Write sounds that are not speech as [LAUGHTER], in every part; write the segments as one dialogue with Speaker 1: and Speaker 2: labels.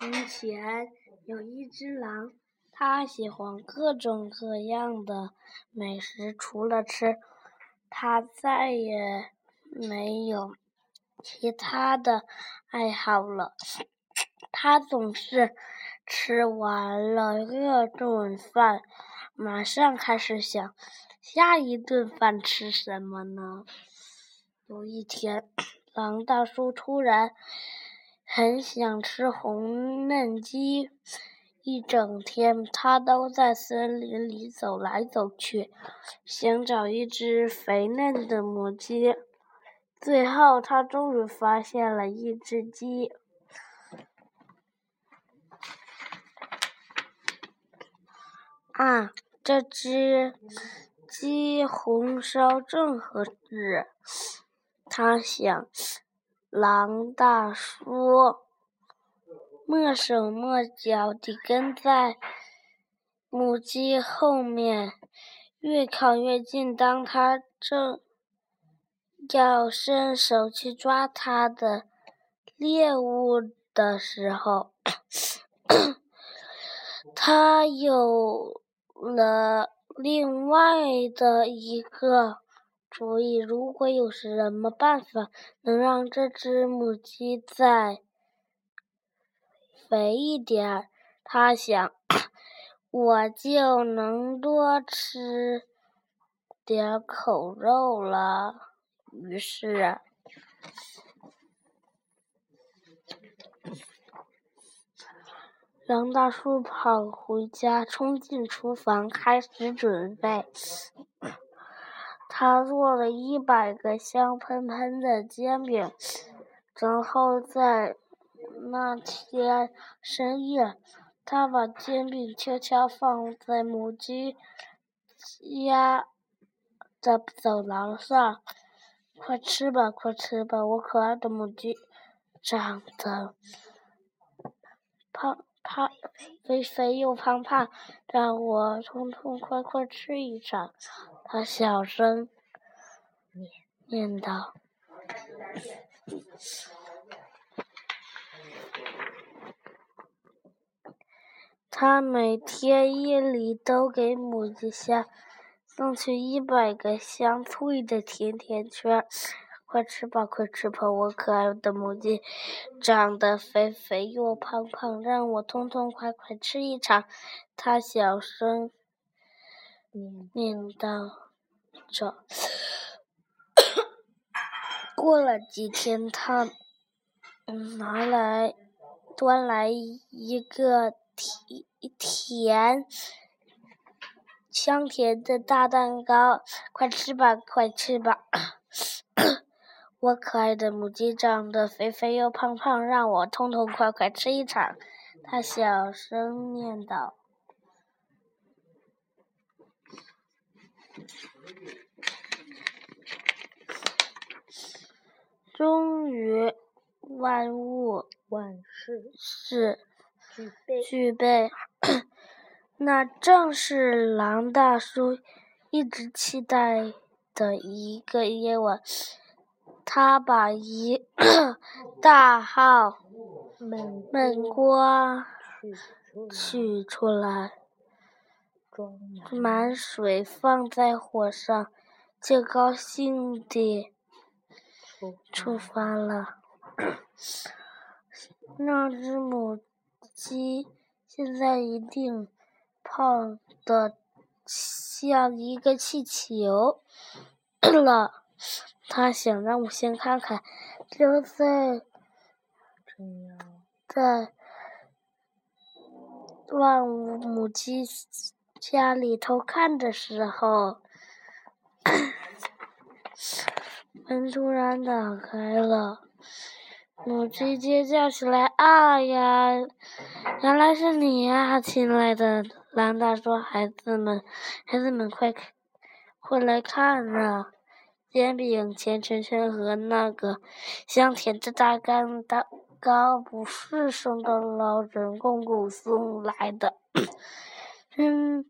Speaker 1: 从前有一只狼，它喜欢各种各样的美食，除了吃，它再也没有其他的爱好了。它总是吃完了一顿饭，马上开始想下一顿饭吃什么呢？有一天，[CLEARS THROAT] 狼大叔突然。很想吃红嫩鸡，一整天他都在森林里走来走去，想找一只肥嫩的母鸡。最后，他终于发现了一只鸡。啊，这只鸡红烧正合适，他想。狼大叔蹑手蹑脚地跟在母鸡后面，越靠越近。当他正要伸手去抓他的猎物的时候，他有了另外的一个。主意，如果有什么办法能让这只母鸡再肥一点，他想，我就能多吃点口肉了。于是，狼大叔跑回家，冲进厨房，开始准备。他做了一百个香喷喷的煎饼，然后在那天深夜，他把煎饼悄悄放在母鸡家的走廊上。快吃吧，快吃吧，我可爱的母鸡，长得胖胖、肥肥又胖胖，让我痛痛快快吃一场。他小声念道：“他每天夜里都给母鸡下送去一百个香脆的甜甜圈。快吃吧，快吃吧，我可爱的母鸡，长得肥肥又胖胖，让我痛痛快快吃一场。”他小声。念叨着，过了几天，他拿来端来一个甜甜香甜的大蛋糕，快吃吧，快吃吧！我可爱的母鸡长得肥肥又胖胖，让我痛痛快快吃一场。他小声念叨。终于，万物
Speaker 2: 万事
Speaker 1: 是
Speaker 2: 俱备，
Speaker 1: 具备。[CLEARS THROAT] 那正是狼大叔一直期待的一个夜晚。他把一 [CLEARS THROAT] 大号焖锅取出来。满水放在火上，就高兴地出发了。[CLEARS THROAT] 那只母鸡现在一定胖得像一个气球 [CLEARS THROAT] 了。他想让我先看看，就在在万物母鸡。家里偷看的时候，[COUGHS] 门突然打开了，母鸡尖叫起来：“啊呀，原来是你呀，亲爱的狼大叔！孩子们，孩子们，快快来看啊！煎饼、甜圈圈和那个香甜的大干蛋糕，不是圣诞老人公公送来的。”嗯，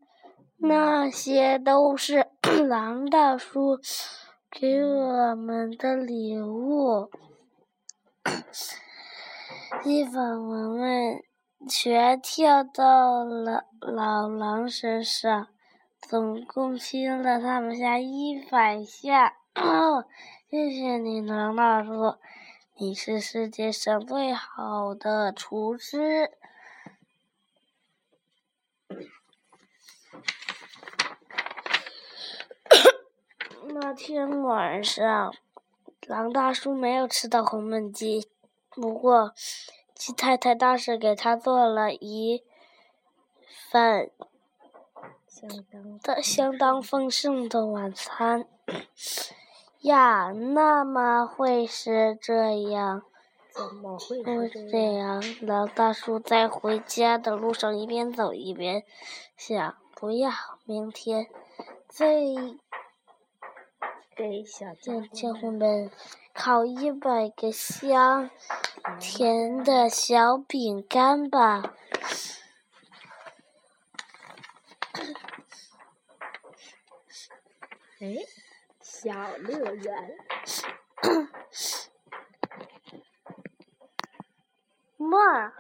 Speaker 1: 那些都是 [COUGHS] 狼大叔给我们的礼物。地方闻闻却跳到了老狼身上，总共亲了他们家一百下。谢谢你，狼大叔，你是世界上最好的厨师。[COUGHS] 那天晚上，狼大叔没有吃到红焖鸡，不过鸡太太倒是给他做了一份
Speaker 2: 相当
Speaker 1: 的相当丰盛的晚餐。呀，那么会是这样？
Speaker 2: 怎么会是这
Speaker 1: 这
Speaker 2: 样？
Speaker 1: 老，大叔在回家的路上一边走一边想：不要，明天再
Speaker 2: 给小家
Speaker 1: 让家们烤一百个香甜的小饼干吧。
Speaker 2: 哎，小乐园，
Speaker 1: 哇，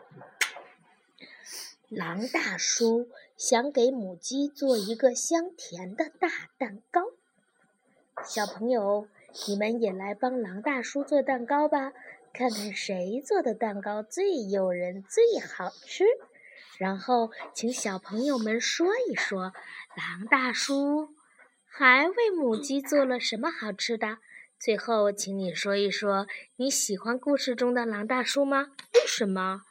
Speaker 2: 狼大叔想给母鸡做一个香甜的大蛋糕。小朋友，你们也来帮狼大叔做蛋糕吧，看看谁做的蛋糕最诱人、最好吃。然后，请小朋友们说一说，狼大叔还为母鸡做了什么好吃的？最后，请你说一说你喜欢故事中的狼大叔吗？为什么？